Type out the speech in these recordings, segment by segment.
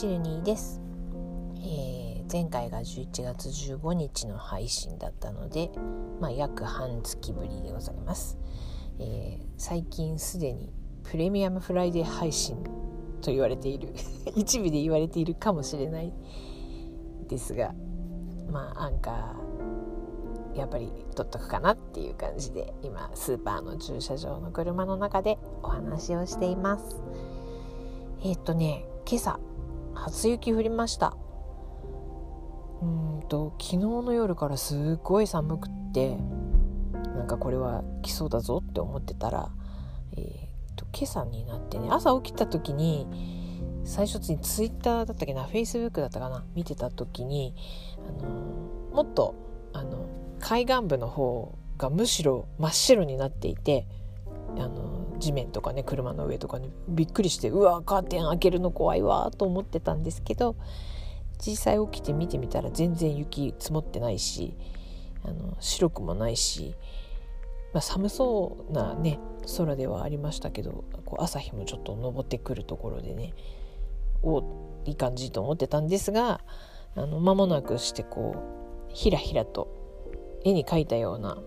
チルニーです、えー、前回が11月15日の配信だったので、まあ、約半月ぶりでございます、えー、最近すでにプレミアムフライデー配信と言われている 一部で言われているかもしれないですがまあアンカーやっぱり撮っとくかなっていう感じで今スーパーの駐車場の車の中でお話をしています。えー、っとね今朝初雪降りました。うんと昨日の夜からすっごい寒くってなんかこれは来そうだぞって思ってたら、えー、と今朝になってね朝起きた時に最初にツイッターだったっけなフェイスブックだったかな見てた時に、あの、もっとあの海岸部の方がむしろ真っ白になっていてあの地面とかね車の上とかにびっくりしてうわカーテン開けるの怖いわと思ってたんですけど実際起きて見てみたら全然雪積もってないしあの白くもないし、まあ、寒そうなね空ではありましたけどこう朝日もちょっと昇ってくるところでねおいい感じと思ってたんですがあの間もなくしてこうひらひらと絵に描いたような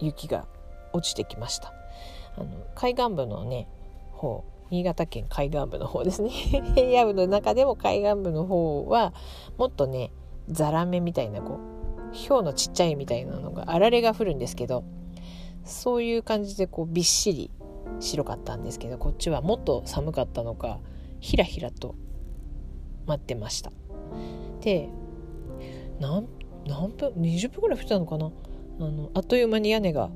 雪が落ちてきました。あの海岸部のね方新潟県海岸部の方ですね。平野部の中でも海岸部の方はもっとねザラメみたいなこう氷のちっちゃいみたいなのがあられが降るんですけどそういう感じでこうびっしり白かったんですけどこっちはもっと寒かったのかひらひらと待ってました。で何何分20分ぐらい降ったのかな？あのあっという間に屋根が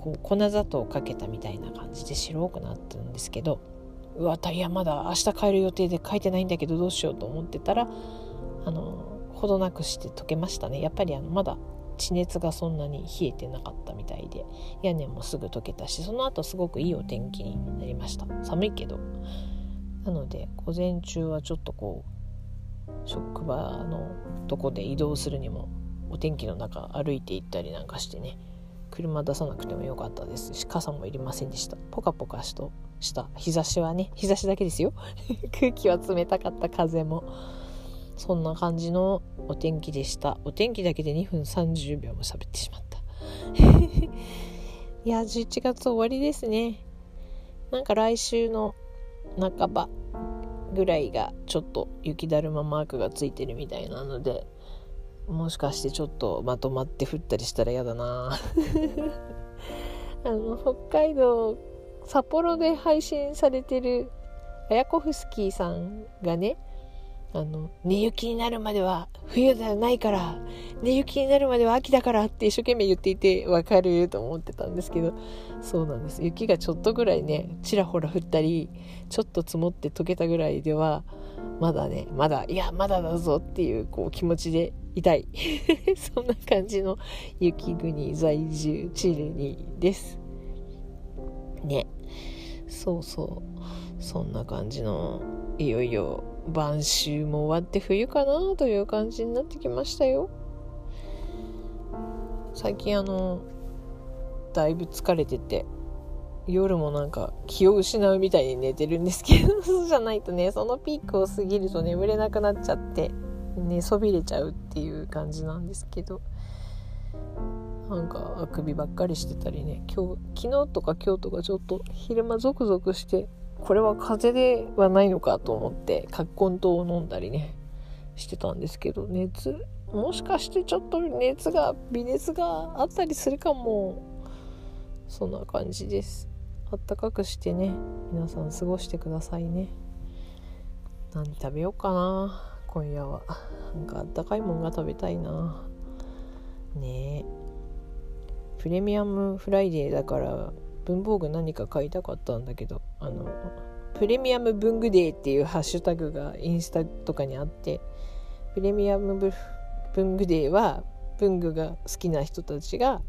こう粉砂糖をかけたみたいな感じで白くなってるんですけどうわタイヤまだ明日帰る予定で書いてないんだけどどうしようと思ってたらあのほどなくして溶けましたね。やっぱりあのまだ地熱がそんなに冷えてなかったみたいで屋根もすぐ溶けたしその後すごくいいお天気になりました。寒いけど。なので午前中はちょっとこう職場のとこで移動するにもお天気の中歩いて行ったりなんかしてね車出さなくてもよかったです。し傘もいりませんでした。ポカポカしとした。日差しはね日差しだけですよ。空気は冷たかった風も。そんな感じのお天気でした。お天気だけで2分30秒も喋ってしまった。いや11月終わりですね。なんか来週の半ばぐらいがちょっと雪だるまマークがついてるみたいなのでもしかしてちょっとまとまって降ったりしたら嫌だな。あの北海道札幌で配信されてるアヤコフスキーさんがねあの寝雪になるまでは冬ではないから寝雪になるまでは秋だからって一生懸命言っていてわかると思ってたんですけどそうなんです。雪がちょっとぐらいねちらほら降ったりちょっと積もって溶けたぐらいではまだねまだいやまだだぞっていうこう気持ちでいたい。そんな感じの雪国在住チルニーです。ね。そうそう。そんな感じのいよいよ晩秋も終わって冬かなという感じになってきましたよ。最近あのだいぶ疲れてて夜もなんか気を失うみたいに寝てるんですけど そうじゃないとねそのピークを過ぎると眠れなくなっちゃって。寝そびれちゃうっていう感じなんですけどなんかあくびばっかりしてたりね今日昨日とか今日とかちょっと昼間ゾクゾクしてこれは風邪ではないのかと思って葛根湯を飲んだりねしてたんですけど熱もしかしてちょっと熱が微熱があったりするかもそんな感じです。あったかくしてね皆さん過ごしてくださいね。何食べようかな。今夜は。なんかあったかいもんが食べたいな。ねえ。プレミアムフライデーだから文房具何か買いたかったんだけどあのプレミアム文具デーっていうハッシュタグがインスタとかにあってプレミアム文具デーは文具が好きな人たちが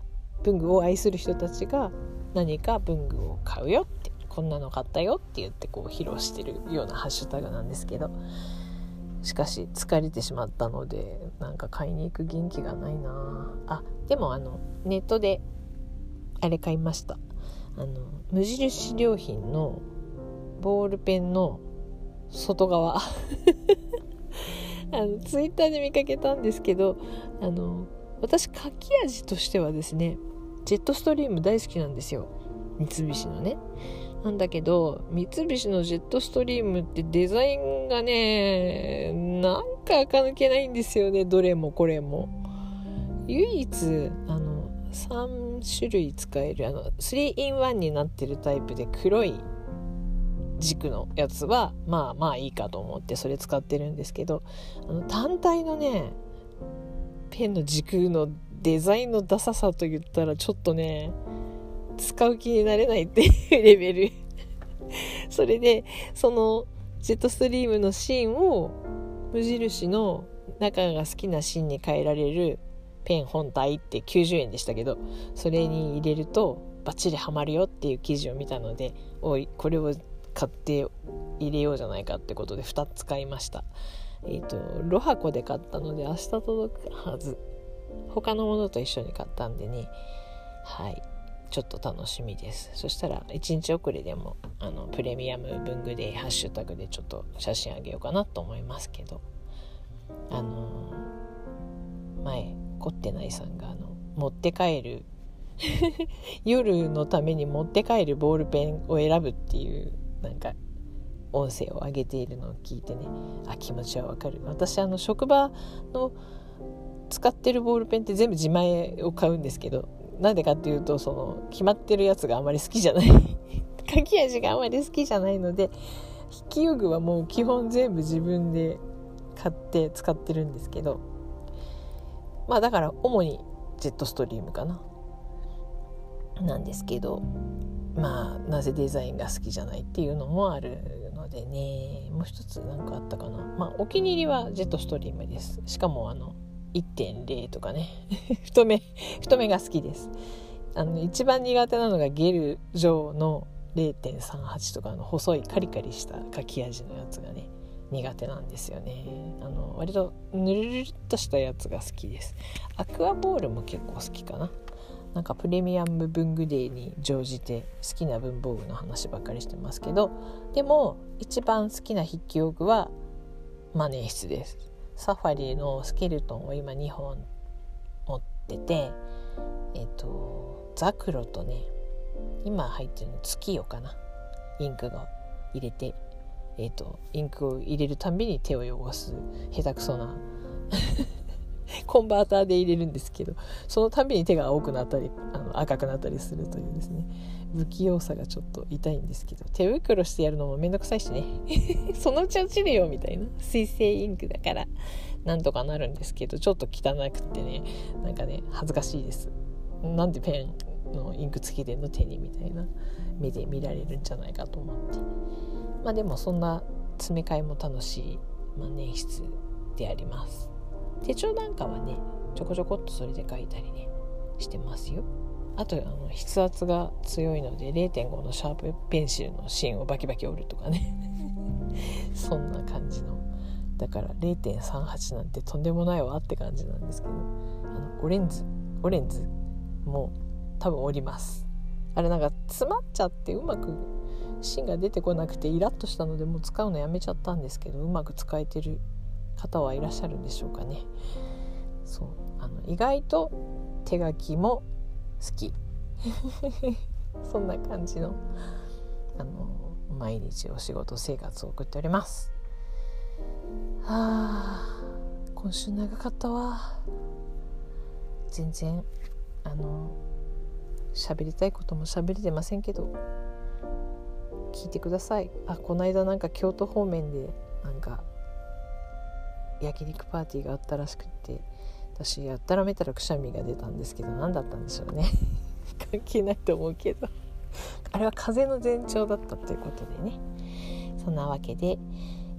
文具を愛する人たちが何か文具を買うよってこんなの買ったよって言ってこう披露してるようなハッシュタグなんですけどしかし疲れてしまったのでなんか買いに行く元気がないな。あでもあのネットであれ買いました。あの無印良品のボールペンの外側。あのツイッターで見かけたんですけどあの私書き味としてはですねジェットストリーム大好きなんですよ。三菱のね。なんだけど三菱のジェットストリームってデザインがねなんか垢抜けないんですよねどれもこれも。唯一あの3種類使えるあの 3in1 になってるタイプで黒い軸のやつはまあまあいいかと思ってそれ使ってるんですけどあの単体のねペンの軸のデザインのダサさと言ったらちょっとね使う気になれないっていうレベル。それでそのジェットストリームの芯を無印の中が好きな芯に変えられるペン本体って90円でしたけどそれに入れるとバッチリハマるよっていう記事を見たのでおいこれを買って入れようじゃないかってことで2つ買いました。えっ、ー、とロハコで買ったので明日届くはず。他のものと一緒に買ったんでね。はい。ちょっと楽しみです。そしたら1日遅れでもあのプレミアム文具でハッシュタグでちょっと写真あげようかなと思いますけど。あのー、前凝ってないさんがあの持って帰る 夜のために持って帰るボールペンを選ぶっていうなんか音声を上げているのを聞いてね。あ気持ちはわかる。私あの職場の使ってるボールペンって全部自前を買うんですけどなんでかっていうとその決まってるやつがあまり好きじゃない。書き味があまり好きじゃないので筆記用具はもう基本全部自分で買って使ってるんですけど。まあだから主にジェットストリームかな。なんですけど。まあなぜデザインが好きじゃないっていうのもあるのでね。もう一つ何かあったかな。まあお気に入りはジェットストリームです。しかもあの1.0とかね。太め太めが好きです。あの一番苦手なのがゲル状の0.38とかの細いカリカリした書き味のやつがね苦手なんですよね。あの割とぬるるっとしたやつが好きです。アクアボールも結構好きかな。なんかプレミアム文具デーに乗じて好きな文房具の話ばっかりしてますけどでも一番好きな筆記用具はマネー室です。サファリのスケルトンを今2本持っててえっ、とザクロとね今入ってるの月夜かな。インクが入れてえっ、とインクを入れるたびに手を汚す下手くそな コンバーターで入れるんですけどそのたびに手が青くなったりあの赤くなったりするというですね。不器用さがちょっと痛いんですけど手袋してやるのもめんどくさいしね。そのうち落ちるよみたいな。水性インクだからなんとかなるんですけどちょっと汚くってねなんかね恥ずかしいです。なんでペンのインクつけてんの手にみたいな。目で見られるんじゃないかと思って。まあでもそんな詰め替えも楽しい万年筆であります。手帳なんかはねちょこちょこっとそれで書いたりねしてますよ。あとあの筆圧が強いので0.5のシャープペンシルの芯をバキバキ折るとかね。そんな感じの。だから0.38なんてとんでもないわって感じなんですけど。あのオレンズ。オレンズも多分折ります。あれなんか詰まっちゃってうまく芯が出てこなくてイラッとしたのでもう使うのやめちゃったんですけどうまく使えてる方はいらっしゃるんでしょうかね。そう。あの意外と手書きも好き。そんな感じのあの毎日お仕事生活を送っております。はあ今週長かったわ。全然あの喋りたいことも喋れてませんけど聞いてください。あこの間なんか京都方面でなんか焼肉パーティーがあったらしくって。私やったらめたらくしゃみが出たんですけど何だったんでしょうね。関係ないと思うけど。あれは風の前兆だったということでね。そんなわけで、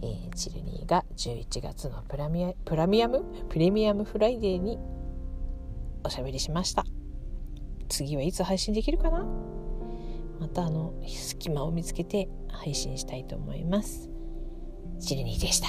えー、チルニーが11月のプラミアプラミアム？プレミアムフライデーにおしゃべりしました。次はいつ配信できるかな？またあの隙間を見つけて配信したいと思います。チルニーでした。